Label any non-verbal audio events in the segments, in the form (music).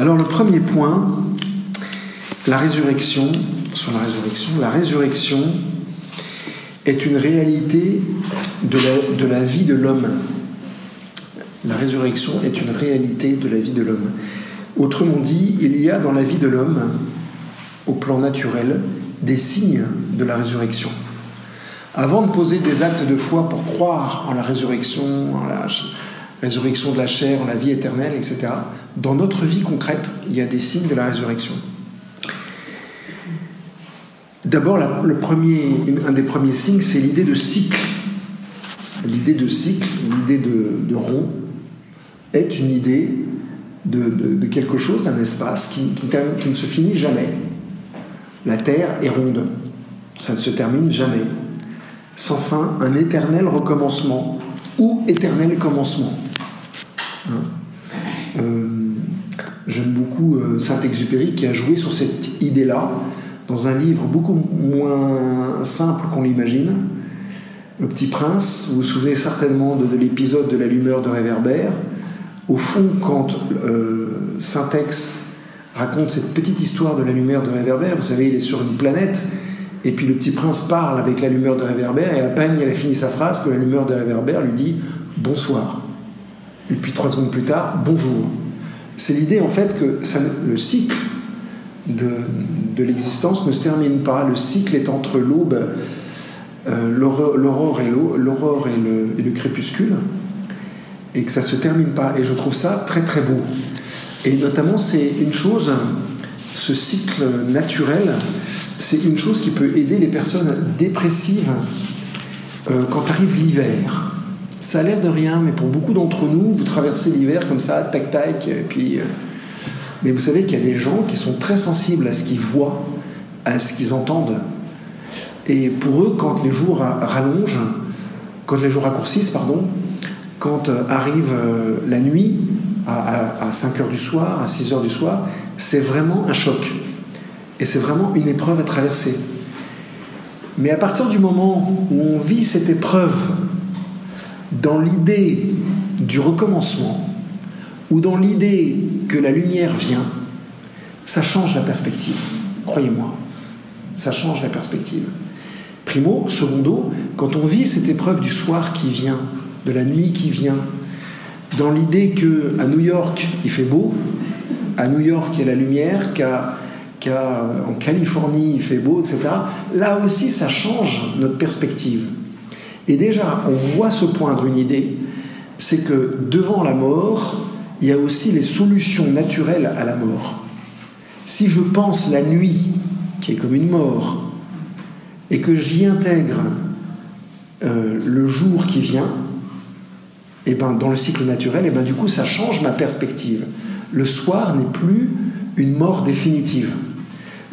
Alors le premier point, la résurrection, sur la résurrection, la résurrection est une réalité de la, vie de l'homme. La résurrection est une réalité de la vie de l'homme. Autrement dit, il y a dans la vie de l'homme, au plan naturel, des signes de la résurrection. Avant de poser des actes de foi pour croire en la résurrection, en la résurrection de la chair, la vie éternelle, etc., dans notre vie concrète, il y a des signes de la résurrection. D'abord, le premier, un des premiers signes, c'est l'idée de cycle. L'idée de cycle, l'idée de, rond, est une idée de, quelque chose, d'un espace qui, ne se finit jamais. La Terre est ronde, ça ne se termine jamais. Sans fin, un éternel recommencement ou éternel commencement. Hein. Euh, j'aime beaucoup euh, Saint-Exupéry qui a joué sur cette idée-là dans un livre beaucoup moins simple qu'on l'imagine. Le Petit Prince, vous vous souvenez certainement de, l'épisode de la lumière de réverbère. Au fond, quand euh, Saint-Ex raconte cette petite histoire de la lumière de réverbère, vous savez, il est sur une planète, et puis le petit prince parle avec la lumière de réverbère, et à peine il a fini sa phrase que la lumière de réverbère lui dit bonsoir. Et puis trois secondes plus tard, bonjour. C'est l'idée en fait que le cycle de, l'existence ne se termine pas. Le cycle est entre l'aube, euh, l'aurore et, l'aurore et le, crépuscule, et que ça se termine pas. Et je trouve ça très très beau. Et notamment, c'est une chose, ce cycle naturel, c'est une chose qui peut aider les personnes dépressives euh, quand arrive l'hiver. Ça a l'air de rien, mais pour beaucoup d'entre nous, vous traversez l'hiver comme ça, tac tac, et puis. Euh, mais vous savez qu'il y a des gens qui sont très sensibles à ce qu'ils voient, à ce qu'ils entendent. Et pour eux, quand les jours rallongent, quand les jours raccourcissent, pardon, quand euh, arrive euh, la nuit, à, 5 heures du soir, à 6 heures du soir, c'est vraiment un choc. Et c'est vraiment une épreuve à traverser. Mais à partir du moment où on vit cette épreuve dans l'idée du recommencement, ou dans l'idée que la lumière vient, ça change la perspective. Croyez-moi, ça change la perspective. Primo, secondo, quand on vit cette épreuve du soir qui vient, de la nuit qui vient, dans l'idée que à New York il fait beau, à New York il y a la lumière, qu'à en Californie il fait beau, etc. Là aussi, ça change notre perspective. Et déjà, on voit se poindre une idée, c'est que devant la mort, il y a aussi les solutions naturelles à la mort. Si je pense la nuit, qui est comme une mort, et que j'y intègre euh, le jour qui vient, et eh ben, dans le cycle naturel, et eh ben, du coup, ça change ma perspective. Le soir n'est plus une mort définitive.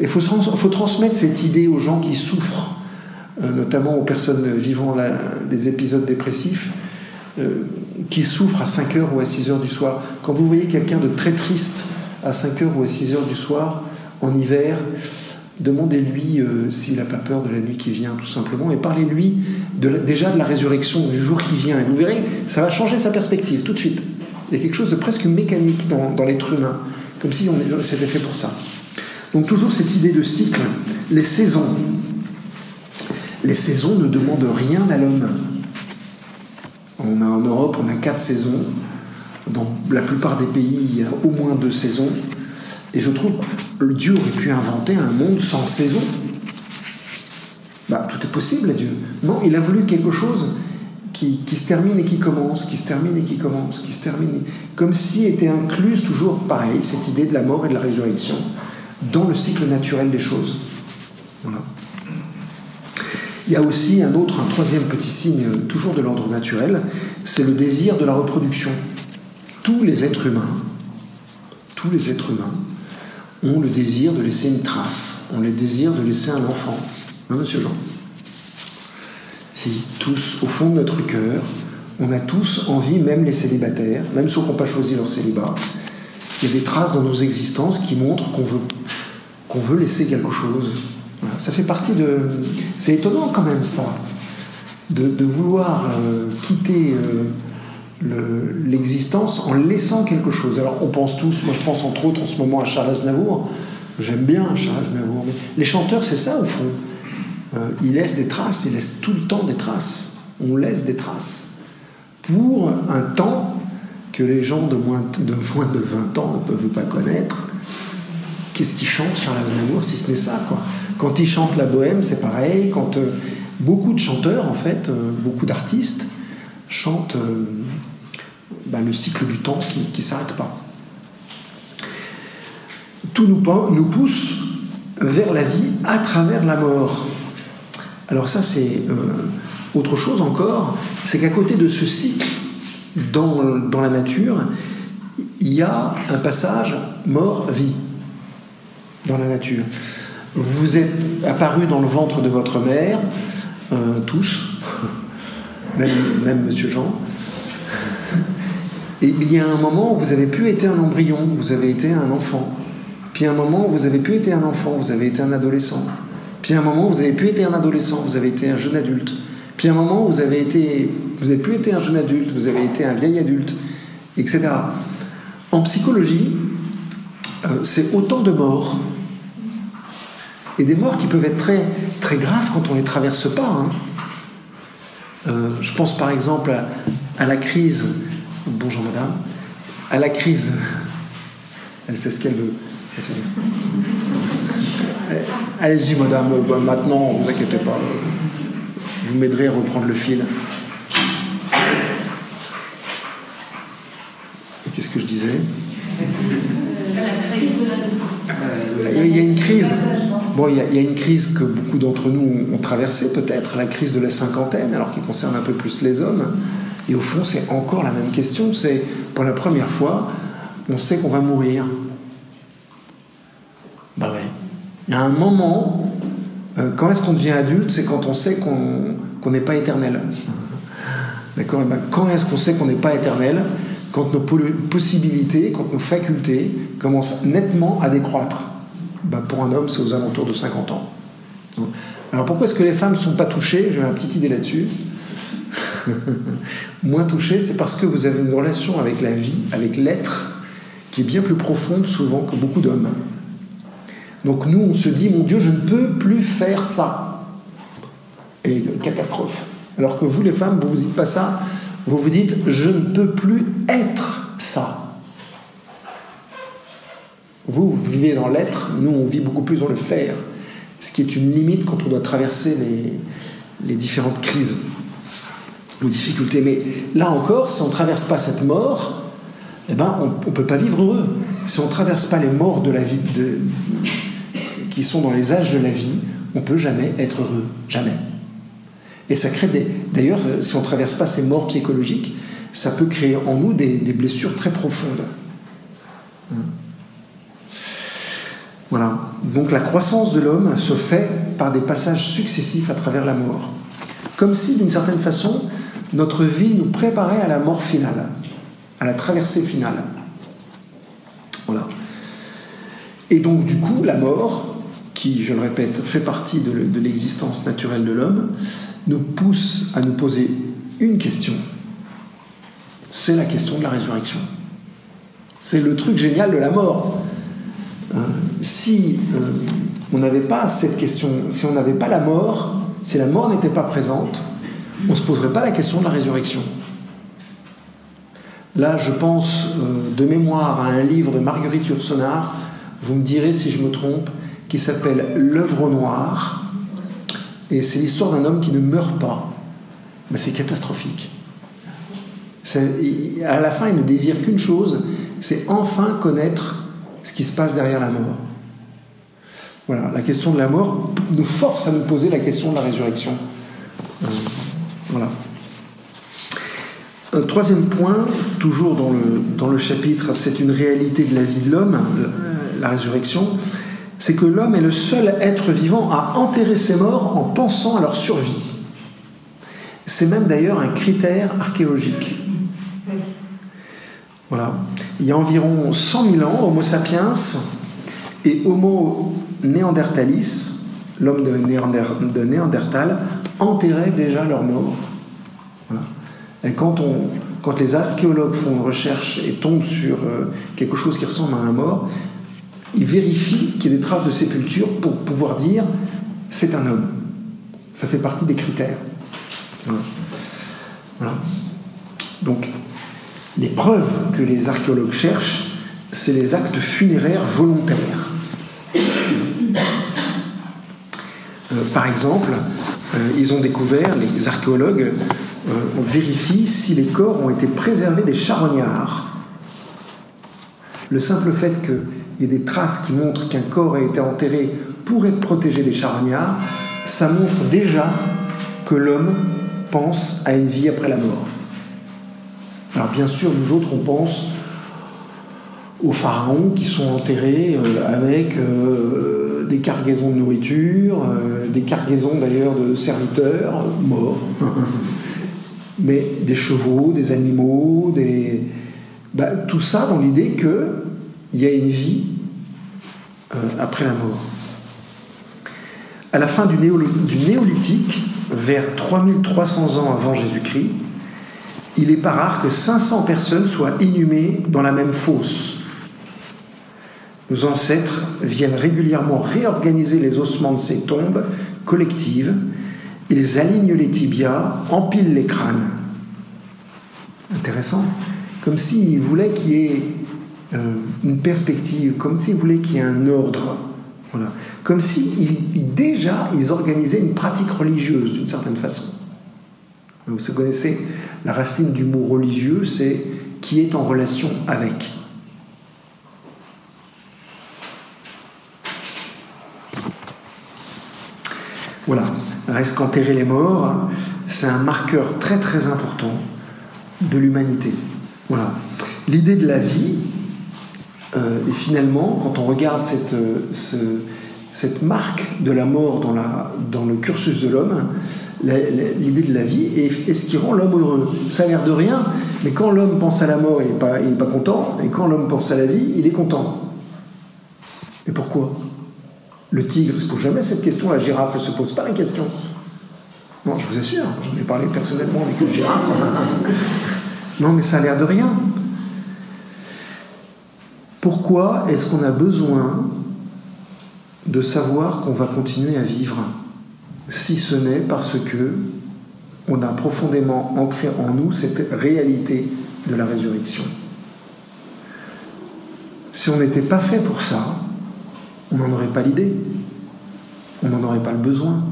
Il faut, transmettre cette idée aux gens qui souffrent, notamment aux personnes vivant des épisodes dépressifs. Euh, qui souffre à 5 heures ou à 6 heures du soir. Quand vous voyez quelqu'un de très triste à 5 heures ou à 6 heures du soir, en hiver, demandez-lui euh, s'il n'a pas peur de la nuit qui vient, tout simplement, et parlez-lui déjà de la résurrection, du jour qui vient. Et vous verrez, ça va changer sa perspective tout de suite. Il y a quelque chose de presque mécanique dans, l'être humain, comme si c'était fait pour ça. Donc toujours cette idée de cycle, les saisons. Les saisons ne demandent rien à l'homme. On a en Europe, on a quatre saisons. Dans la plupart des pays, il y a au moins deux saisons. Et je trouve que Dieu aurait pu inventer un monde sans saison. Bah, tout est possible à Dieu. Non, il a voulu quelque chose qui, se termine et qui commence, qui se termine et qui commence, qui se termine. Comme si était incluse toujours pareil, cette idée de la mort et de la résurrection dans le cycle naturel des choses. Il y a aussi un autre, un troisième petit signe, toujours de l'ordre naturel, c'est le désir de la reproduction. Tous les êtres humains, tous les êtres humains ont le désir de laisser une trace, ont le désir de laisser un enfant. Hein, monsieur Jean? Si, tous, au fond de notre cœur, on a tous envie, même les célibataires, même ceux qui n'ont pas choisi leur célibat, il y a des traces dans nos existences qui montrent qu'on veut, qu'on veut laisser quelque chose, ça fait partie de. C'est étonnant quand même ça, de, vouloir euh, quitter euh, l'existence en laissant quelque chose. Alors on pense tous, moi je pense entre autres en ce moment à Charles Aznavour, j'aime bien Charles Aznavour, mais les chanteurs c'est ça au fond. Euh, ils laissent des traces, ils laissent tout le temps des traces. On laisse des traces. Pour un temps que les gens de moins de, moins de 20 ans ne peuvent pas connaître. Qu'est-ce qu'ils chantent Charles Aznavour si ce n'est ça quoi? Quand ils chantent la bohème, c'est pareil. Quand euh, beaucoup de chanteurs, en fait, euh, beaucoup d'artistes, chantent bah, le cycle du temps qui ne s'arrête pas. Tout nous, pousse vers la vie à travers la mort. Alors ça, c'est euh, autre chose encore, c'est qu'à côté de ce cycle dans, la nature, il y a un passage mort-vie dans la nature. Vous êtes apparu dans le ventre de votre mère, euh, tous, (laughs) même, même Monsieur Jean, et il y a un moment où vous avez pu être un embryon, vous avez été un enfant. Puis un moment où vous avez pu être un enfant, vous avez été un adolescent. Puis un moment où vous avez pu être un adolescent, vous avez été un jeune adulte. Puis un moment où vous avez été, vous avez pu être un jeune adulte, vous avez été un vieil adulte, etc. En psychologie, euh, c'est autant de morts. Et des morts qui peuvent être très, très graves quand on ne les traverse pas. Hein. Euh, je pense par exemple à la crise Bonjour madame. À la crise. Elle sait ce qu'elle veut. Allez-y madame, maintenant, ne vous inquiétez pas. Vous m'aiderez à reprendre le fil. Qu'est-ce que je disais? Il y a une crise. Bon, il y, a, une crise que beaucoup d'entre nous ont traversée, peut-être, la crise de la cinquantaine, alors qui concerne un peu plus les hommes. Et au fond, c'est encore la même question. C'est pour la première fois, on sait qu'on va mourir. Bah ouais. Il y a un moment, euh, quand est-ce qu'on devient adulte C'est quand on sait qu'on n'est pas éternel. (laughs) D'accord? Ben, Quand est-ce qu'on sait qu'on n'est pas éternel? Quand nos possibilités, quand nos facultés commencent nettement à décroître. Ben, pour un homme, c'est aux alentours de 50 ans. Alors pourquoi est-ce que les femmes ne sont pas touchées? J'ai une petite idée là-dessus. (laughs) moins touché, c'est parce que vous avez une relation avec la vie, avec l'être, qui est bien plus profonde souvent que beaucoup d'hommes. Donc nous, on se dit, mon Dieu, je ne peux plus faire ça. Et catastrophe. Alors que vous, les femmes, vous vous dites pas ça, vous vous dites, je ne peux plus être ça. Vous, vous vivez dans l'être, nous, on vit beaucoup plus dans le faire, ce qui est une limite quand on doit traverser les, les différentes crises nos difficultés. Mais là encore, si on ne traverse pas cette mort, eh ben, on ne peut pas vivre heureux. Si on ne traverse pas les morts de la vie, qui sont dans les âges de la vie, on ne peut jamais être heureux. Jamais. Et ça crée des. D'ailleurs, si on ne traverse pas ces morts psychologiques, ça peut créer en nous des, des blessures très profondes. Voilà. Donc la croissance de l'homme se fait par des passages successifs à travers la mort. Comme si, d'une certaine façon, notre vie nous préparait à la mort finale, à la traversée finale. Voilà. Et donc, du coup, la mort, qui, je le répète, fait partie de l'existence naturelle de l'homme, nous pousse à nous poser une question. C'est la question de la résurrection. C'est le truc génial de la mort. Hein, si euh, on n'avait pas cette question, si on n'avait pas la mort, si la mort n'était pas présente, on ne se poserait pas la question de la résurrection. Là, je pense euh, de mémoire à un livre de Marguerite Yourcenar, vous me direz si je me trompe, qui s'appelle L'œuvre noire. Et c'est l'histoire d'un homme qui ne meurt pas. Mais c'est catastrophique. À la fin, il ne désire qu'une chose, c'est enfin connaître ce qui se passe derrière la mort. Voilà, la question de la mort nous force à nous poser la question de la résurrection. Euh, voilà. Un troisième point, toujours dans le, dans le chapitre, c'est une réalité de la vie de l'homme, la résurrection, c'est que l'homme est le seul être vivant à enterrer ses morts en pensant à leur survie. C'est même d'ailleurs un critère archéologique. Voilà. Il y a environ 100 000 ans, Homo sapiens et Homo néandertalis, l'homme de, de Néandertal, enterraient déjà leurs morts. Et quand on, quand les archéologues font une recherche et tombent sur euh, quelque chose qui ressemble à un mort, ils vérifient qu'il y a des traces de sépulture pour pouvoir dire c'est un homme. Ça fait partie des critères. Voilà. Donc, les preuves que les archéologues cherchent, c'est les actes funéraires volontaires. Euh, par exemple, euh, ils ont découvert, les archéologues euh, vérifient si les corps ont été préservés des charognards. Le simple fait qu'il y ait des traces qui montrent qu'un corps a été enterré pour être protégé des charognards, ça montre déjà que l'homme pense à une vie après la mort. Alors bien sûr, nous autres, on pense aux pharaons qui sont enterrés avec des cargaisons de nourriture, euh, des cargaisons d'ailleurs de serviteurs morts, (laughs) mais des chevaux, des animaux, des... Bah, tout ça dans l'idée qu'il y a une vie euh, après la mort. À la fin du, du néolithique, vers 3300 ans avant Jésus-Christ, il n'est pas rare que 500 personnes soient inhumées dans la même fosse nos ancêtres viennent régulièrement réorganiser les ossements de ces tombes collectives. Ils alignent les tibias, empilent les crânes. Intéressant. Comme s'ils voulaient qu'il y ait euh, une perspective, comme s'ils voulaient qu'il y ait un ordre. Comme si déjà ils organisaient une pratique religieuse d'une certaine façon. Vous connaissez la racine du mot religieux, c'est qui est en relation avec. Voilà, reste qu'enterrer les morts, c'est un marqueur très très important de l'humanité. Voilà. L'idée de la vie, euh, et finalement, quand on regarde cette, euh, marque de la mort dans le cursus de l'homme, l'idée de la vie est, ce qui rend l'homme heureux. Ça a l'air de rien, mais quand l'homme pense à la mort, il n'est pas, pas content, et quand l'homme pense à la vie, il est content. Et pourquoi? Le tigre ne se pose jamais cette question, la girafe ne se pose pas la question. Non, je vous assure, j'en ai parlé personnellement avec une girafe. (laughs) non, mais ça a l'air de rien. Pourquoi est-ce qu'on a besoin de savoir qu'on va continuer à vivre? Si ce n'est parce que on a profondément ancré en nous cette réalité de la résurrection. Si on n'était pas fait pour ça, on n'en aurait pas l'idée, on n'en aurait pas le besoin.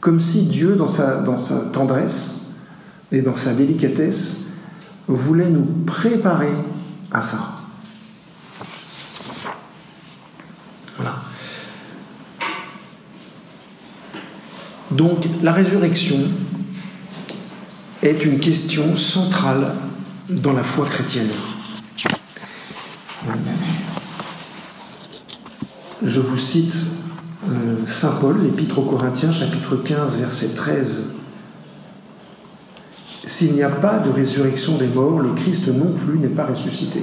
Comme si Dieu, dans sa, dans sa tendresse et dans sa délicatesse, voulait nous préparer à ça. Donc la résurrection est une question centrale dans la foi chrétienne. Je vous cite euh, Saint Paul, l'Épître aux Corinthiens, chapitre 15, verset 13. S'il n'y a pas de résurrection des morts, le Christ non plus n'est pas ressuscité.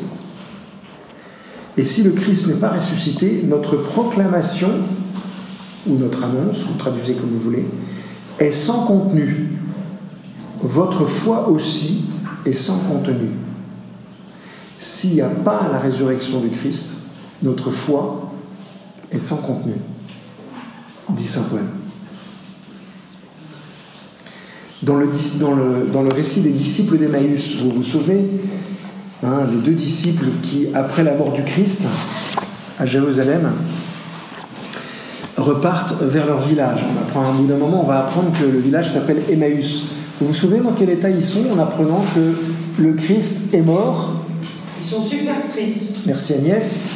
Et si le Christ n'est pas ressuscité, notre proclamation, ou notre annonce, ou traduisez comme vous voulez, est sans contenu. Votre foi aussi est sans contenu. S'il n'y a pas la résurrection du Christ, notre foi et sans contenu, dit Saint Paul. Dans le récit des disciples d'Emmaüs, vous vous souvenez, hein, les deux disciples qui, après la mort du Christ, à Jérusalem, repartent vers leur village. On apprend, un bout d'un moment, on va apprendre que le village s'appelle Emmaüs. Vous vous souvenez dans quel état ils sont en apprenant que le Christ est mort? Ils sont super tristes. Merci Agnès.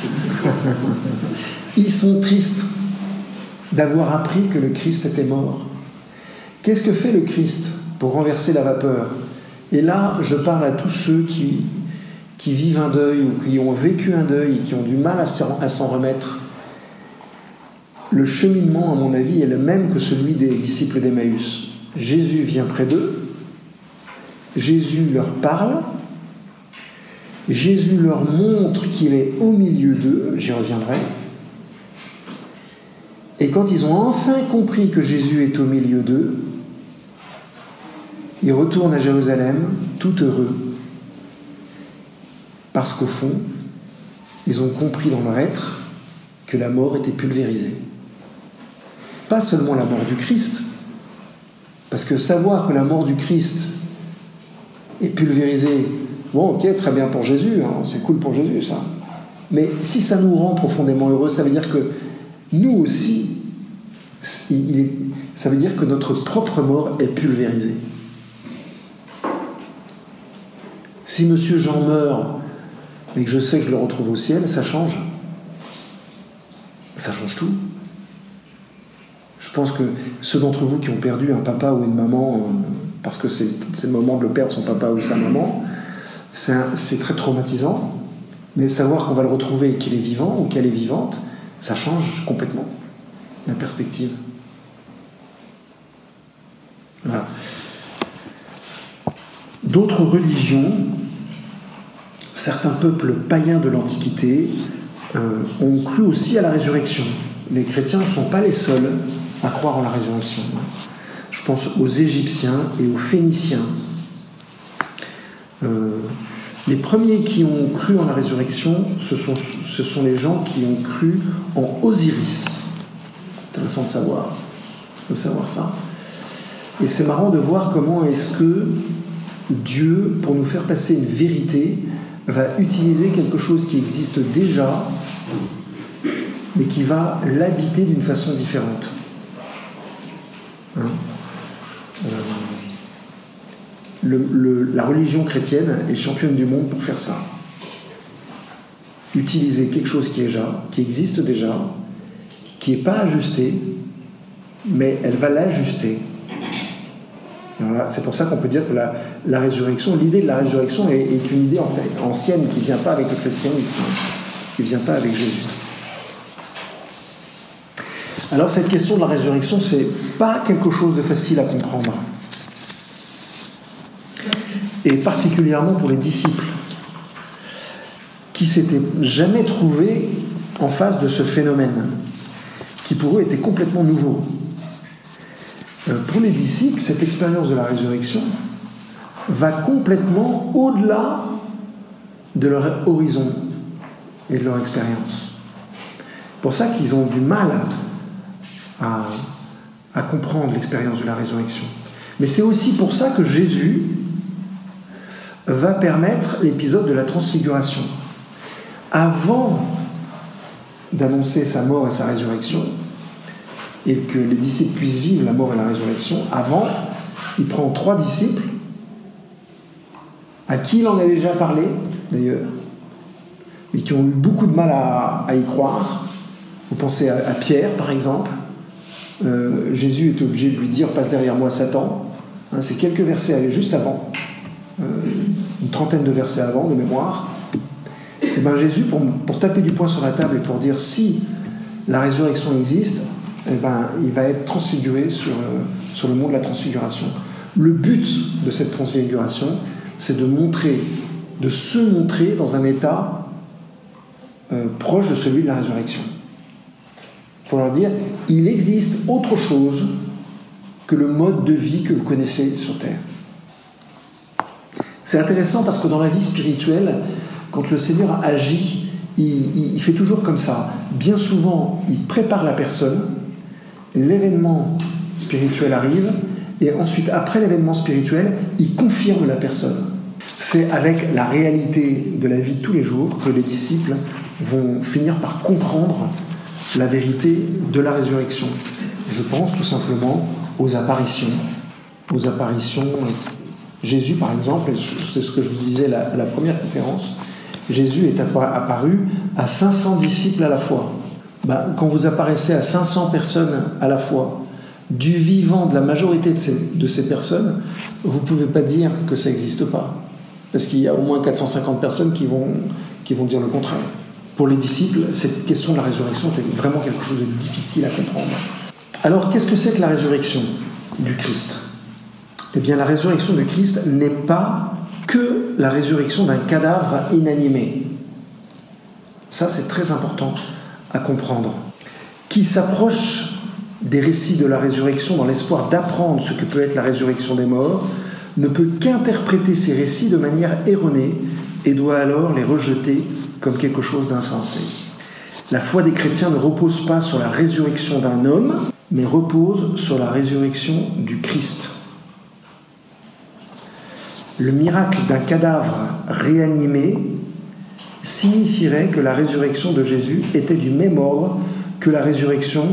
Ils sont tristes d'avoir appris que le Christ était mort. Qu'est-ce que fait le Christ pour renverser la vapeur? Et là, je parle à tous ceux qui, qui vivent un deuil ou qui ont vécu un deuil et qui ont du mal à s'en remettre. Le cheminement, à mon avis, est le même que celui des disciples d'Emmaüs. Jésus vient près d'eux, Jésus leur parle, Jésus leur montre qu'il est au milieu d'eux, j'y reviendrai, et quand ils ont enfin compris que Jésus est au milieu d'eux, ils retournent à Jérusalem tout heureux parce qu'au fond, ils ont compris dans leur être que la mort était pulvérisée. Pas seulement la mort du Christ, parce que savoir que la mort du Christ est pulvérisée, bon ok, très bien pour Jésus, hein, c'est cool pour Jésus ça. Mais si ça nous rend profondément heureux, ça veut dire que nous aussi, ça veut dire que notre propre mort est pulvérisée. Si Monsieur Jean meurt et que je sais que je le retrouve au ciel, ça change. Ça change tout. Je pense que ceux d'entre vous qui ont perdu un papa ou une maman, euh, parce que c'est le moment de le perdre, son papa ou sa maman, c'est très traumatisant. Mais savoir qu'on va le retrouver et qu'il est vivant ou qu'elle est vivante, ça change complètement la perspective. D'autres religions, certains peuples païens de l'Antiquité euh, ont cru aussi à la résurrection. Les chrétiens ne sont pas les seuls à croire en la résurrection. Je pense aux Égyptiens et aux Phéniciens. Euh, les premiers qui ont cru en la résurrection, ce sont, ce sont les gens qui ont cru en Osiris. Intéressant de savoir, de savoir ça. Et c'est marrant de voir comment est-ce que Dieu, pour nous faire passer une vérité, va utiliser quelque chose qui existe déjà, mais qui va l'habiter d'une façon différente. Hein euh, la religion chrétienne est championne du monde pour faire ça. Utiliser quelque chose qui, est déjà, qui existe déjà, qui n'est pas ajusté, mais elle va l'ajuster. c'est pour ça qu'on peut dire que la, résurrection, l'idée de la résurrection est, une idée ancienne qui ne vient pas avec le christianisme, qui ne vient pas avec Jésus. Alors cette question de la résurrection, c'est pas quelque chose de facile à comprendre et particulièrement pour les disciples, qui s'étaient jamais trouvés en face de ce phénomène, qui pour eux était complètement nouveau. Euh, pour les disciples, cette expérience de la résurrection va complètement au-delà de leur horizon et de leur expérience. Pour ça qu'ils ont du mal à comprendre l'expérience de la résurrection. Mais c'est aussi pour ça que Jésus va permettre l'épisode de la transfiguration. Avant d'annoncer sa mort et sa résurrection, et que les disciples puissent vivre la mort et la résurrection, avant, il prend trois disciples, à qui il en a déjà parlé, d'ailleurs, mais qui ont eu beaucoup de mal à, y croire. Vous pensez à, Pierre, par exemple. Euh, Jésus est obligé de lui dire Passe derrière moi, Satan. Hein, c'est quelques versets juste avant. Euh, une trentaine de versets avant, de mémoire, et eh ben Jésus, pour, pour, taper du poing sur la table et pour dire si la résurrection existe, et eh ben, il va être transfiguré sur, euh, sur le monde de la transfiguration. Le but de cette transfiguration, c'est de montrer, de se montrer dans un état proche de celui de la résurrection. Pour leur dire, il existe autre chose que le mode de vie que vous connaissez sur Terre. C'est intéressant parce que dans la vie spirituelle, quand le Seigneur agit, il, fait toujours comme ça. Bien souvent, il prépare la personne, l'événement spirituel arrive, et ensuite, après l'événement spirituel, il confirme la personne. C'est avec la réalité de la vie de tous les jours que les disciples vont finir par comprendre la vérité de la résurrection. Je pense tout simplement aux apparitions, aux apparitions Jésus, par exemple, c'est ce que je vous disais à la, première conférence, Jésus est apparu à 500 disciples à la fois. Bah, quand vous apparaissez à 500 personnes à la fois, du vivant de la majorité de ces, de ces personnes, vous ne pouvez pas dire que ça n'existe pas. Parce qu'il y a au moins 450 personnes qui vont, qui vont dire le contraire. Pour les disciples, cette question de la résurrection était vraiment quelque chose de difficile à comprendre. Alors, qu'est-ce que c'est que la résurrection du Christ? Eh bien la résurrection de Christ n'est pas que la résurrection d'un cadavre inanimé. Ça, c'est très important à comprendre. Qui s'approche des récits de la résurrection dans l'espoir d'apprendre ce que peut être la résurrection des morts, ne peut qu'interpréter ces récits de manière erronée et doit alors les rejeter comme quelque chose d'insensé. La foi des chrétiens ne repose pas sur la résurrection d'un homme, mais repose sur la résurrection du Christ. Le miracle d'un cadavre réanimé signifierait que la résurrection de Jésus était du même ordre que la résurrection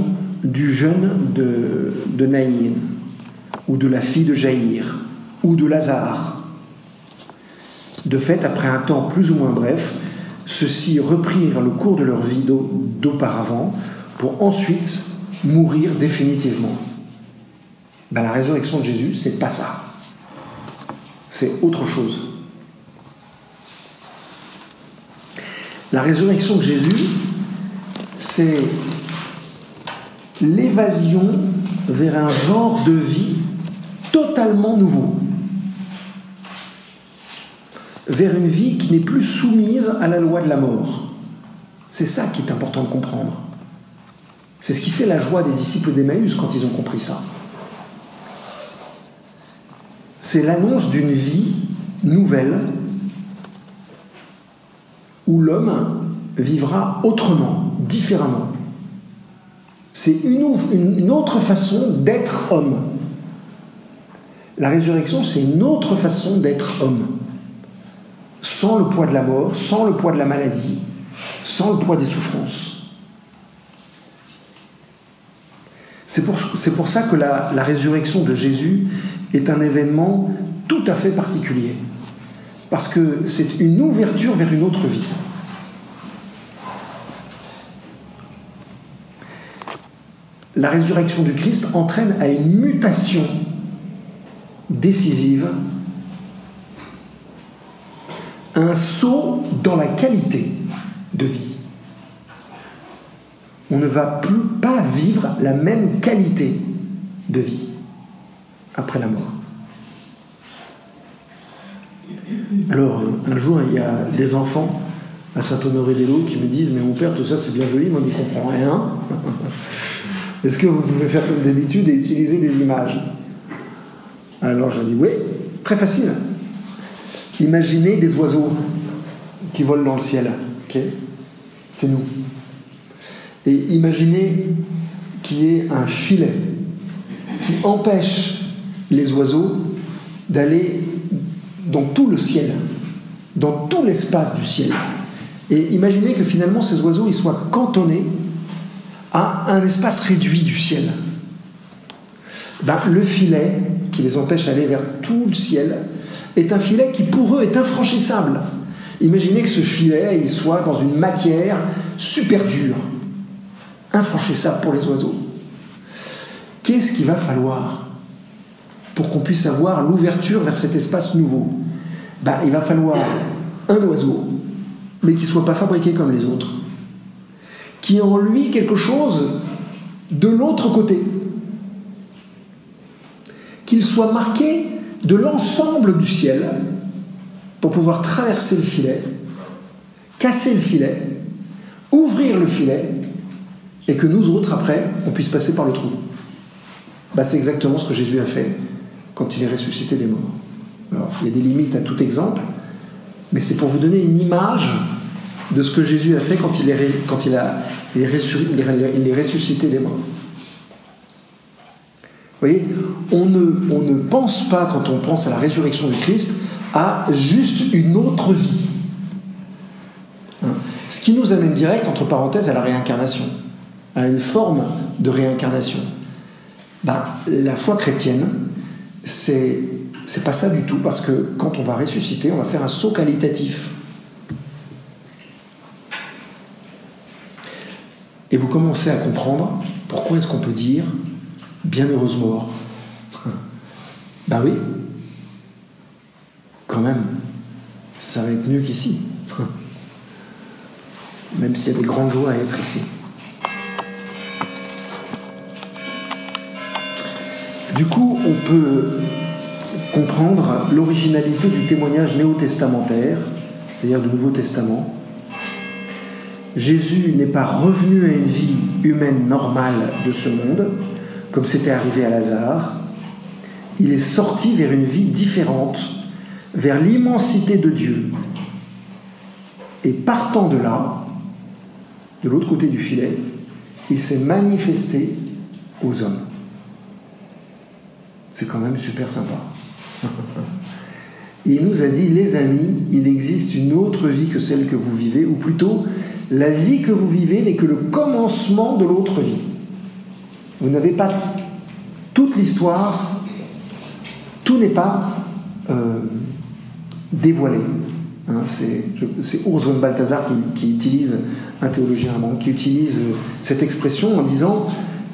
du jeune de, de ou de la fille de Jaïr, ou de Lazare. De fait, après un temps plus ou moins bref, ceux-ci reprirent le cours de leur vie d'auparavant pour ensuite mourir définitivement. Ben, la résurrection de Jésus, c'est pas ça. C'est autre chose. La résurrection de Jésus, c'est l'évasion vers un genre de vie totalement nouveau, vers une vie qui n'est plus soumise à la loi de la mort. C'est ça qui est important de comprendre. C'est ce qui fait la joie des disciples d'Emmaüs quand ils ont compris ça. C'est l'annonce d'une vie nouvelle où l'homme vivra autrement, différemment. C'est une, autre façon d'être homme. La résurrection, c'est une autre façon d'être homme. Sans le poids de la mort, sans le poids de la maladie, sans le poids des souffrances. C'est pour, ça que la résurrection de Jésus est un événement tout à fait particulier. Parce que c'est une ouverture vers une autre vie. La résurrection du Christ entraîne à une mutation décisive, un saut dans la qualité de vie. On ne va plus pas vivre la même qualité de vie après la mort. Alors, un jour, il y a des enfants à Saint-Honoré-des-Laux qui me disent Mais mon père, tout ça c'est bien joli, moi je ne comprends rien. (laughs) Est-ce que vous pouvez faire comme d'habitude et utiliser des images? Alors j'ai dit Oui, très facile. Imaginez des oiseaux qui volent dans le ciel. c'est nous. Et imaginez qu'il y ait un filet qui empêche les oiseaux d'aller dans tout le ciel, dans tout l'espace du ciel. Et imaginez que finalement ces oiseaux soient cantonnés à un espace réduit du ciel. Ben, le filet qui les empêche d'aller vers tout le ciel est un filet qui pour eux est infranchissable. Imaginez que ce filet il soit dans une matière super dure, infranchissable pour les oiseaux. Qu'est-ce qu'il va falloir pour qu'on puisse avoir l'ouverture vers cet espace nouveau? Bah, Il va falloir un oiseau, mais qui ne soit pas fabriqué comme les autres, qui ait en lui quelque chose de l'autre côté, qu'il soit marqué de l'ensemble du ciel pour pouvoir traverser le filet, casser le filet, ouvrir le filet, et que nous autres, après, on puisse passer par le trou. Bah, c'est exactement ce que Jésus a fait quand il est ressuscité des morts. Alors, il y a des limites à tout exemple, mais c'est pour vous donner une image de ce que Jésus a fait quand il est, ressuscité des morts. Vous voyez, on ne, pense pas, quand on pense à la résurrection du Christ, à juste une autre vie. Hein. Ce qui nous amène direct, entre parenthèses, à la réincarnation, à une forme de réincarnation. Ben, la foi chrétienne, c'est c'est pas ça du tout parce que quand on va ressusciter, on va faire un saut qualitatif. Et vous commencez à comprendre pourquoi est-ce qu'on peut dire bienheureuse mort. Ben oui, quand même, ça va être mieux qu'ici. Même s'il y a des grandes joies à être ici. Du coup, on peut comprendre l'originalité du témoignage néo-testamentaire, c'est-à-dire du Nouveau Testament. Jésus n'est pas revenu à une vie humaine normale de ce monde, comme c'était arrivé à Lazare, il est sorti vers une vie différente, vers l'immensité de Dieu. Et partant de là, de l'autre côté du filet, il s'est manifesté aux hommes. C'est quand même super sympa. il nous a dit, les amis, il existe une autre vie que celle que vous vivez, ou plutôt, la vie que vous vivez n'est que le commencement de l'autre vie. Vous n'avez pas toute l'histoire, tout n'est pas euh, dévoilé. Hein, c'est Urs von Balthasar qui, utilise, un théologien allemand, qui utilise euh, cette expression en disant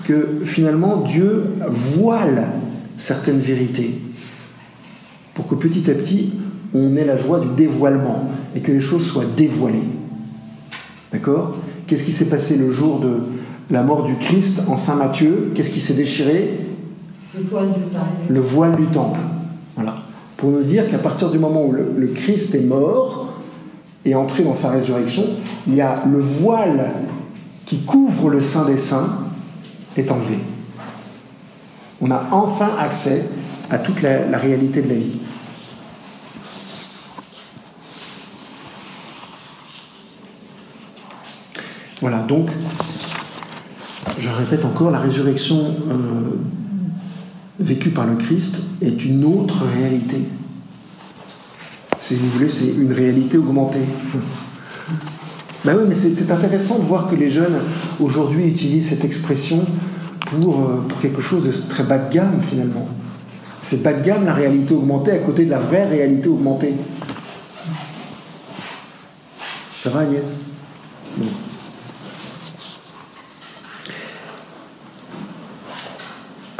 que finalement Dieu voile certaines vérités pour que petit à petit on ait la joie du dévoilement et que les choses soient dévoilées. D'accord? Qu'est-ce qui s'est passé le jour de la mort du Christ en Saint Matthieu Qu'est-ce qui s'est déchiré Le voile du temple. Le voile du temple. Voilà. Pour nous dire qu'à partir du moment où le, Christ est mort et entré dans sa résurrection, il y a le voile qui couvre le Saint des Saints est enlevé. On a enfin accès à toute la réalité de la vie. Voilà, donc, je répète encore, la résurrection euh, vécue par le Christ est une autre réalité. Si vous voulez, c'est une réalité augmentée. Ben oui, mais c'est intéressant de voir que les jeunes aujourd'hui utilisent cette expression pour, euh, pour quelque chose de très bas de gamme finalement. C'est bas de gamme la réalité augmentée à côté de la vraie réalité augmentée. Ça va Agnès?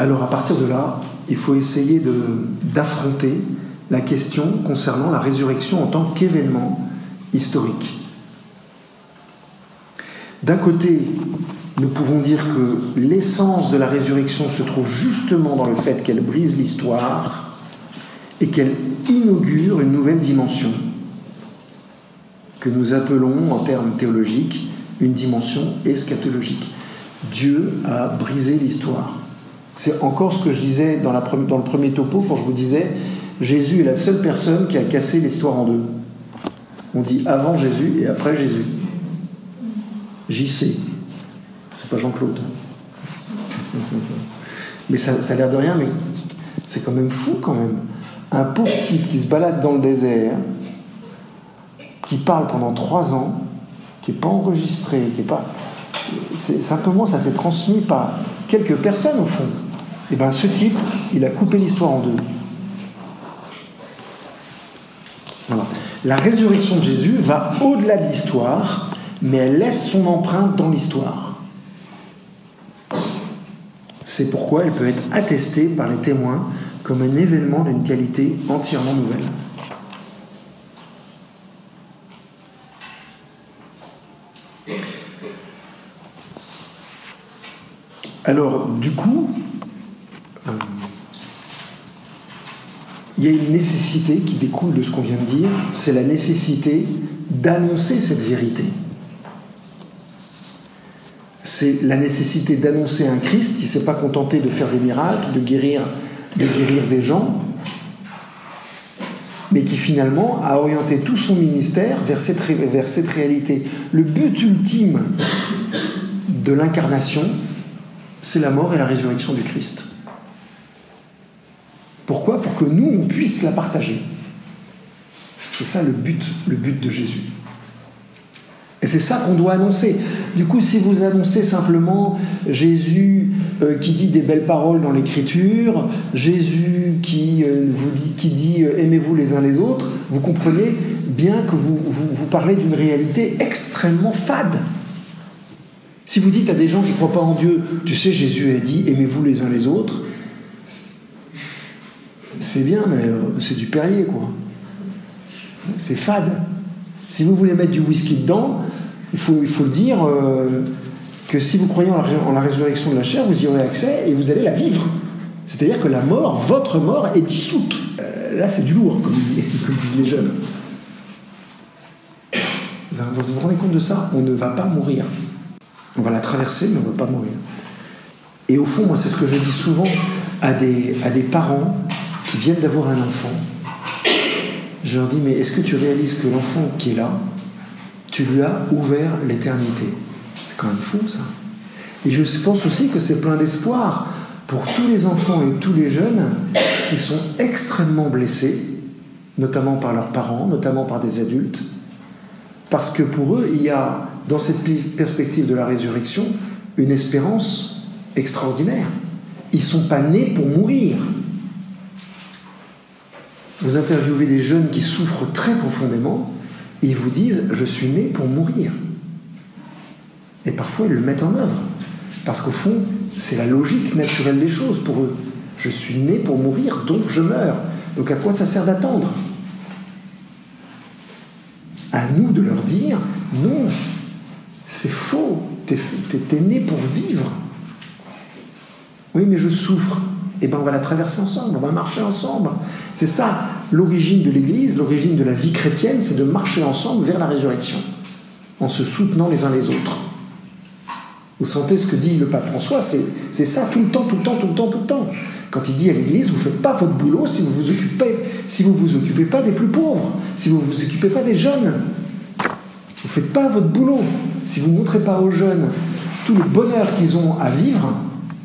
Alors à partir de là, il faut essayer d'affronter la question concernant la résurrection en tant qu'événement historique. D'un côté, nous pouvons dire que l'essence de la résurrection se trouve justement dans le fait qu'elle brise l'histoire et qu'elle inaugure une nouvelle dimension que nous appelons en termes théologiques une dimension eschatologique. Dieu a brisé l'histoire. C'est encore ce que je disais dans, le premier topo quand je vous disais Jésus est la seule personne qui a cassé l'histoire en deux. On dit avant Jésus et après Jésus. JC. C'est pas Jean-Claude. (laughs) Mais ça, ça a l'air de rien, mais c'est quand même fou quand même. Un pauvre type qui se balade dans le désert, qui parle pendant trois ans, qui n'est pas enregistré, qui n'est pas. Simplement, ça s'est transmis par quelques personnes au fond. Et eh bien ce type, il a coupé l'histoire en deux. La résurrection de Jésus va au-delà de l'histoire, mais elle laisse son empreinte dans l'histoire. C'est pourquoi elle peut être attestée par les témoins comme un événement d'une qualité entièrement nouvelle. Alors, du coup, il y a une nécessité qui découle de ce qu'on vient de dire, c'est la nécessité d'annoncer cette vérité. C'est la nécessité d'annoncer un Christ qui ne s'est pas contenté de faire des miracles, de guérir, de guérir des gens, mais qui finalement a orienté tout son ministère vers cette, vers cette réalité. Le but ultime de l'incarnation, c'est la mort et la résurrection du Christ. Pourquoi Pour que nous, on puisse la partager. C'est ça le but, le but de Jésus. Et c'est ça qu'on doit annoncer. Du coup, si vous annoncez simplement Jésus euh, qui dit des belles paroles dans l'Écriture, Jésus qui euh, vous dit, qui dit euh, aimez-vous les uns les autres, vous comprenez bien que vous, vous parlez d'une réalité extrêmement fade. Si vous dites à des gens qui ne croient pas en Dieu, tu sais, Jésus a dit, aimez-vous les uns les autres, c'est bien, mais euh, c'est du Perrier, quoi. C'est fade. Si vous voulez mettre du whisky dedans, il faut, il faut le dire euh, que si vous croyez en la, résurrection de la chair, vous y aurez accès et vous allez la vivre. C'est-à-dire que la mort, votre mort, est dissoute. Euh, là, c'est du lourd, comme (laughs) disent les jeunes. Vous vous rendez compte de ça? On ne va pas mourir. On va la traverser, mais on ne va pas mourir. Et au fond, moi, c'est ce que je dis souvent à des, à des parents viennent d'avoir un enfant, je leur dis, mais est-ce que tu réalises que l'enfant qui est là, tu lui as ouvert l'éternité? C'est quand même fou ça. Et je pense aussi que c'est plein d'espoir pour tous les enfants et tous les jeunes qui sont extrêmement blessés, notamment par leurs parents, notamment par des adultes, parce que pour eux, il y a, dans cette perspective de la résurrection, une espérance extraordinaire. Ils ne sont pas nés pour mourir. Vous interviewez des jeunes qui souffrent très profondément et ils vous disent Je suis né pour mourir. Et parfois ils le mettent en œuvre. Parce qu'au fond, c'est la logique naturelle des choses pour eux. Je suis né pour mourir, donc je meurs. Donc à quoi ça sert d'attendre? À nous de leur dire Non, c'est faux. T'es es, né pour vivre. Oui, mais je souffre. Eh bien, on va la traverser ensemble, on va marcher ensemble. C'est ça, l'origine de l'Église, l'origine de la vie chrétienne, c'est de marcher ensemble vers la résurrection, en se soutenant les uns les autres. Vous sentez ce que dit le pape François, c'est ça tout le temps, tout le temps, tout le temps, tout le temps. Quand il dit à l'Église, vous ne faites pas votre boulot si vous vous occupez, si vous vous occupez pas des plus pauvres, si vous vous occupez pas des jeunes. Vous ne faites pas votre boulot. Si vous ne montrez pas aux jeunes tout le bonheur qu'ils ont à vivre,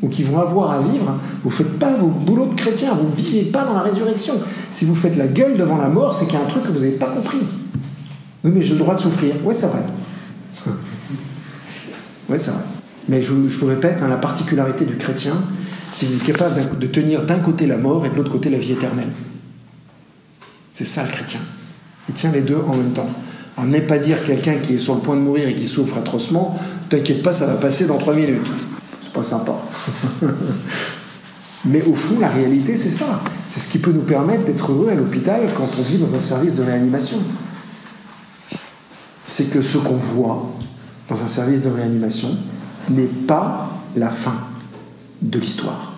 ou qu'ils vont avoir à vivre, vous ne faites pas vos boulots de chrétiens, vous ne vivez pas dans la résurrection. Si vous faites la gueule devant la mort, c'est qu'il y a un truc que vous n'avez pas compris. Oui, mais j'ai le droit de souffrir. Oui, c'est vrai. (laughs) oui, c'est vrai. Mais je, vous répète, hein, la particularité du chrétien, c'est qu'il est capable de tenir d'un côté la mort et de l'autre côté la vie éternelle. C'est ça le chrétien. Il tient les deux en même temps. On n'est pas dire quelqu'un qui est sur le point de mourir et qui souffre atrocement, t'inquiète pas, ça va passer dans trois minutes pas sympa. (laughs) Mais au fond, la réalité, c'est ça. C'est ce qui peut nous permettre d'être heureux à l'hôpital quand on vit dans un service de réanimation. C'est que ce qu'on voit dans un service de réanimation n'est pas la fin de l'histoire.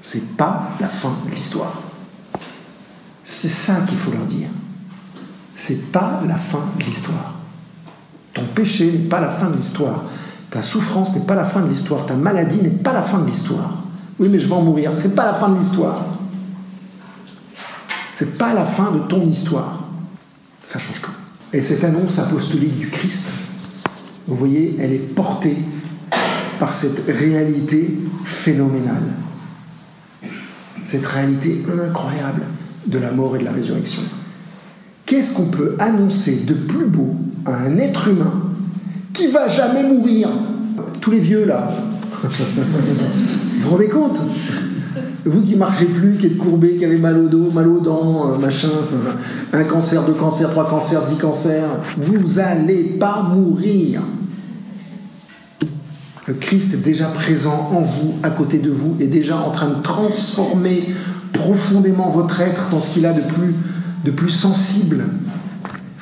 C'est pas la fin de l'histoire. C'est ça qu'il faut leur dire. C'est pas la fin de l'histoire. Ton péché n'est pas la fin de l'histoire. Ta souffrance n'est pas la fin de l'histoire, ta maladie n'est pas la fin de l'histoire. Oui, mais je vais en mourir, c'est pas la fin de l'histoire. C'est pas la fin de ton histoire. Ça change tout. Et cette annonce apostolique du Christ, vous voyez, elle est portée par cette réalité phénoménale. Cette réalité incroyable de la mort et de la résurrection. Qu'est-ce qu'on peut annoncer de plus beau à un être humain qui va jamais mourir. Tous les vieux là. (laughs) vous vous rendez compte Vous qui marchez plus, qui êtes courbé, qui avez mal au dos, mal aux dents, euh, machin, un cancer, deux cancers, trois cancers, dix cancers, vous allez pas mourir. Le Christ est déjà présent en vous, à côté de vous, est déjà en train de transformer profondément votre être dans ce qu'il a de plus, de plus sensible,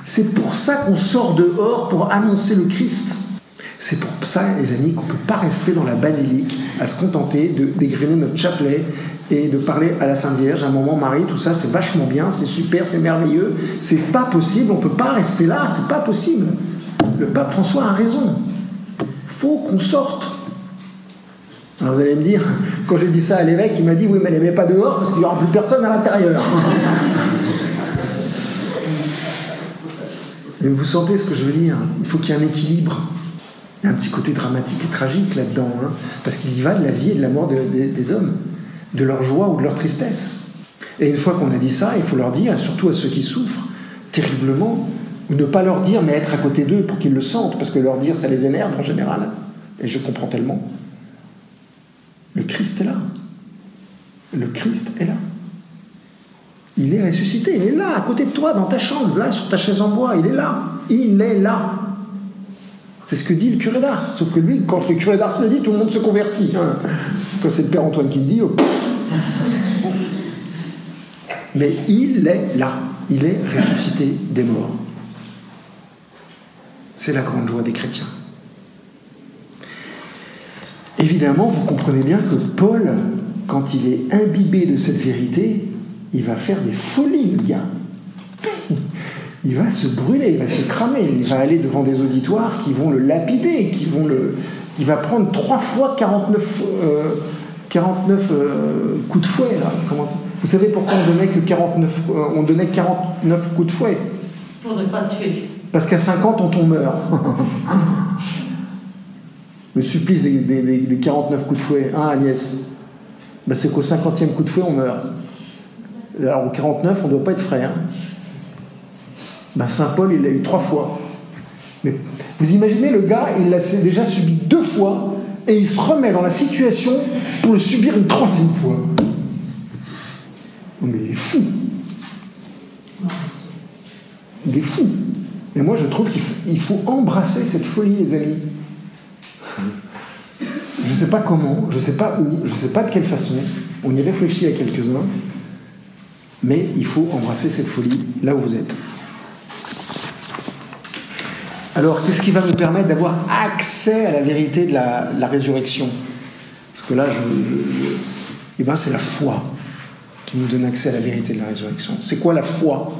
c'est pour ça qu'on sort dehors pour annoncer le Christ. C'est pour ça, les amis, qu'on ne peut pas rester dans la basilique à se contenter de dégrainer notre chapelet et de parler à la Sainte Vierge, à un moment Marie, tout ça, c'est vachement bien, c'est super, c'est merveilleux. C'est pas possible, on ne peut pas rester là, c'est pas possible. Le pape François a raison. faut qu'on sorte. Alors vous allez me dire, (laughs) quand j'ai dit ça à l'évêque, il m'a dit oui, mais ne met pas dehors parce qu'il n'y aura plus personne à l'intérieur. (laughs) Mais vous sentez ce que je veux dire Il faut qu'il y ait un équilibre. Il y a un petit côté dramatique et tragique là-dedans, hein, parce qu'il y va de la vie et de la mort des hommes, de leur joie ou de leur tristesse. Et une fois qu'on a dit ça, il faut leur dire, surtout à ceux qui souffrent terriblement, ou ne pas leur dire, mais être à côté d'eux pour qu'ils le sentent, parce que leur dire, ça les énerve en général. Et je comprends tellement. Le Christ est là. Le Christ est là. Il est ressuscité, il est là, à côté de toi, dans ta chambre, là, sur ta chaise en bois, il est là. Il est là. C'est ce que dit le curé d'Ars. Sauf que lui, quand le curé d'Ars le dit, tout le monde se convertit. Hein. Quand c'est le Père Antoine qui le dit, oh. mais il est là. Il est ressuscité des morts. C'est la grande joie des chrétiens. Évidemment, vous comprenez bien que Paul, quand il est imbibé de cette vérité, il va faire des folies, le gars. (laughs) Il va se brûler, il va se cramer, il va aller devant des auditoires qui vont le lapider, qui vont le. Il va prendre trois fois 49, 49 euh, euh, coups de fouet, là. Comment Vous savez pourquoi on donnait, que 49, euh, on donnait 49 coups de fouet? Pour ne pas tuer. Parce qu'à 50, on tombe meurt. (laughs) Le supplice des, des- des 49 coups de fouet, hein Agnès? Ben, C'est qu'au 50e coup de fouet, on meurt. Alors au 49, on ne doit pas être frais. hein. Ben, Saint Paul, il l'a eu trois fois. Mais vous imaginez, le gars, il l'a déjà subi deux fois et il se remet dans la situation pour le subir une troisième fois. Mais il est fou. Il est fou. Et moi, je trouve qu'il faut, faut embrasser cette folie, les amis. Je ne sais pas comment, je ne sais pas où, je ne sais pas de quelle façon. On y réfléchit à quelques-uns. Mais il faut embrasser cette folie là où vous êtes. Alors, qu'est-ce qui va nous permettre d'avoir accès à la vérité de la, résurrection? Parce que là, je- eh ben, c'est la foi qui nous donne accès à la vérité de la résurrection. C'est quoi la foi?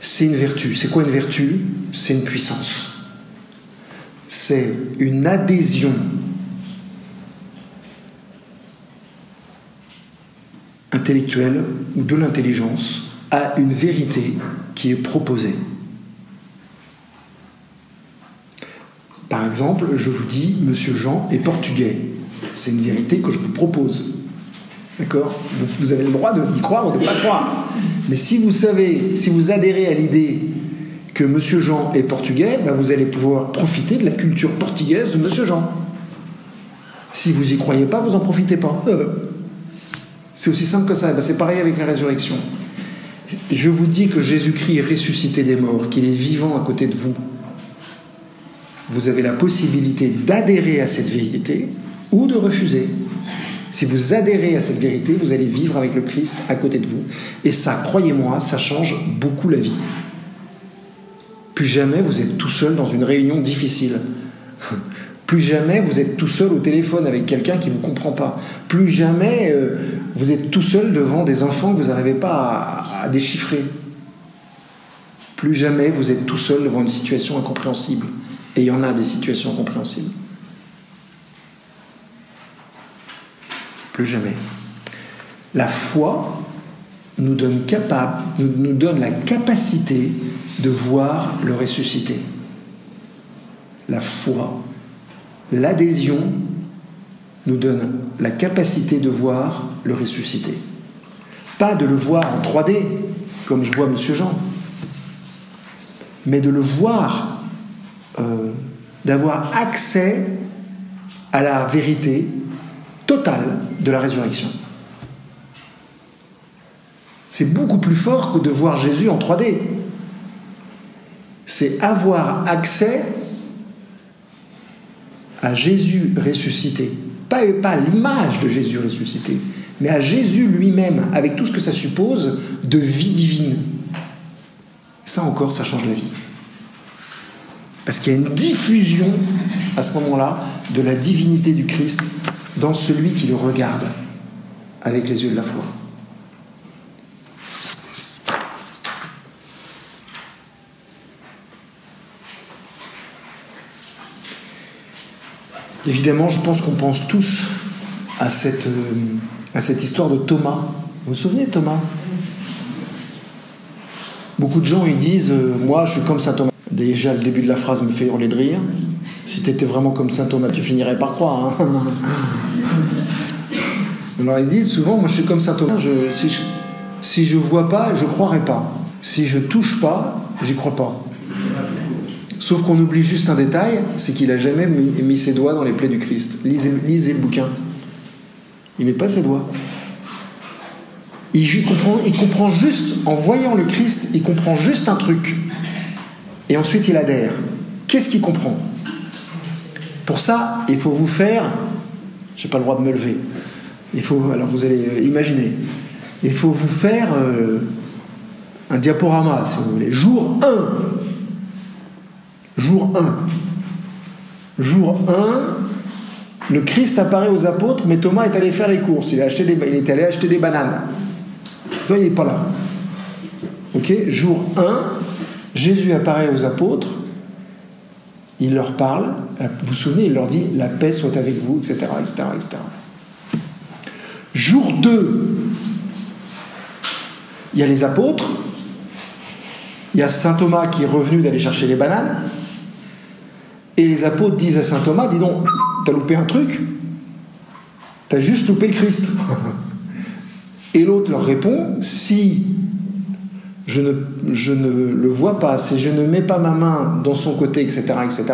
C'est une vertu. C'est quoi une vertu? C'est une puissance. C'est une adhésion intellectuelle ou de l'intelligence à une vérité qui est proposée. Par exemple, je vous dis, Monsieur Jean est portugais. C'est une vérité que je vous propose. D'accord? Vous, avez le droit d'y croire ou de ne pas croire. Mais si vous savez, si vous adhérez à l'idée que Monsieur Jean est portugais, ben vous allez pouvoir profiter de la culture portugaise de Monsieur Jean. Si vous y croyez pas, vous en profitez pas. Euh, C'est aussi simple que ça. Ben, c'est pareil avec la résurrection. Je vous dis que Jésus-Christ est ressuscité des morts, qu'il est vivant à côté de vous. Vous avez la possibilité d'adhérer à cette vérité ou de refuser. Si vous adhérez à cette vérité, vous allez vivre avec le Christ à côté de vous. Et ça, croyez-moi, ça change beaucoup la vie. Plus jamais vous êtes tout seul dans une réunion difficile. (laughs) Plus jamais vous êtes tout seul au téléphone avec quelqu'un qui ne vous comprend pas. Plus jamais euh, vous êtes tout seul devant des enfants que vous n'arrivez pas à, déchiffrer. Plus jamais vous êtes tout seul devant une situation incompréhensible. Et il y en a des situations incompréhensibles. Plus jamais. La foi nous donne, capable, nous donne la capacité de voir le ressuscité. La foi, l'adhésion nous donne la capacité de voir le ressuscité. Pas de le voir en 3D, comme je vois Monsieur Jean, mais de le voir, euh, d'avoir accès à la vérité totale de la résurrection. C'est beaucoup plus fort que de voir Jésus en 3D. C'est avoir accès à Jésus ressuscité. Pas, pas l'image de Jésus ressuscité, mais à Jésus lui-même, avec tout ce que ça suppose de vie divine. Ça encore, ça change la vie. Parce qu'il y a une diffusion à ce moment-là de la divinité du Christ dans celui qui le regarde avec les yeux de la foi. Évidemment, je pense qu'on pense tous à cette, euh, à cette histoire de Thomas. Vous vous souvenez Thomas? Beaucoup de gens ils disent euh, Moi, je suis comme saint Thomas. Déjà, le début de la phrase me fait hurler de rire. Si tu étais vraiment comme saint Thomas, tu finirais par croire. hein. (laughs) Alors, ils disent souvent Moi, je suis comme saint Thomas. Si, je, si je vois pas, je croirais pas. Si je touche pas, j'y crois pas. Sauf qu'on oublie juste un détail, c'est qu'il a jamais mis, ses doigts dans les plaies du Christ. Lisez, le bouquin. Il met pas ses doigts. Il, ju- comprend, il comprend juste, en voyant le Christ, il comprend juste un truc. Et ensuite il adhère. Qu'est-ce qu'il comprend? Pour ça, il faut vous faire. J'ai pas le droit de me lever. Il faut, alors vous allez euh, imaginer. Il faut vous faire euh, un diaporama, si vous voulez. Jour 1, Jour 1. Jour 1, le Christ apparaît aux apôtres, mais Thomas est allé faire les courses. Il, a acheté est allé acheter des bananes. Toi, il n'est pas là. Ok Jour 1, Jésus apparaît aux apôtres. Il leur parle. Vous vous souvenez, il leur dit La paix soit avec vous, etc. etc., etc. Jour 2, Il y a les apôtres, il y a Saint Thomas qui est revenu d'aller chercher les bananes, et les apôtres disent à Saint Thomas, dis donc, t'as loupé un truc, t'as juste loupé le Christ. (laughs) Et l'autre leur répond, si je ne, le vois pas, si je ne mets pas ma main dans son côté, etc., etc.,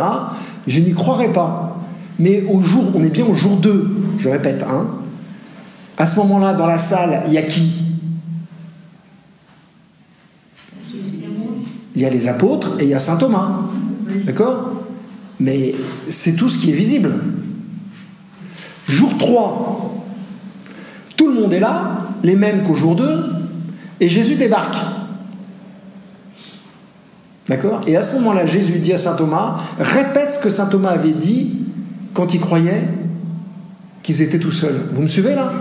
je n'y croirai pas. Mais au jour, on est bien au jour 2, je répète, hein. À ce moment-là, dans la salle, il y a qui? Il y a les apôtres et il y a saint Thomas. D'accord? Mais c'est tout ce qui est visible. Jour 3, tout le monde est là, les mêmes qu'au jour 2, et Jésus débarque. D'accord? Et à ce moment-là, Jésus dit à saint Thomas, répète ce que saint Thomas avait dit quand il croyait qu'ils étaient tout seuls. Vous me suivez là?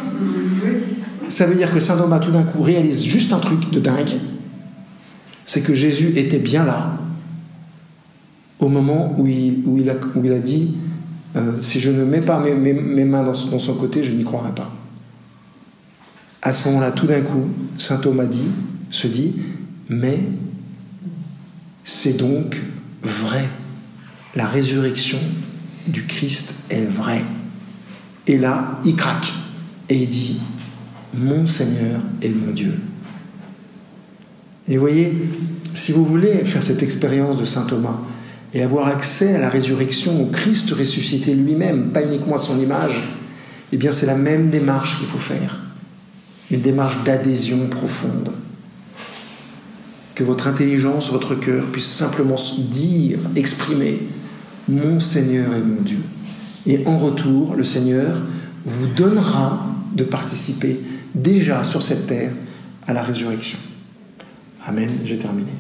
Ça veut dire que saint Thomas tout d'un coup réalise juste un truc de dingue, c'est que Jésus était bien là au moment où il, où il, a, où il a, dit euh, Si je ne mets pas mes, mes, mains dans, dans, son côté, je n'y croirai pas. À ce moment-là, tout d'un coup, saint Thomas dit, se dit Mais c'est donc vrai. La résurrection du Christ est vraie. Et là, il craque et il dit Mon Seigneur et mon Dieu. Et vous voyez, si vous voulez faire cette expérience de saint Thomas et avoir accès à la résurrection, au Christ ressuscité lui-même, pas uniquement à son image, eh bien c'est la même démarche qu'il faut faire. Une démarche d'adhésion profonde. Que votre intelligence, votre cœur puisse simplement dire, exprimer Mon Seigneur et mon Dieu. Et en retour, le Seigneur vous donnera de participer déjà sur cette terre à la résurrection. Amen, j'ai terminé.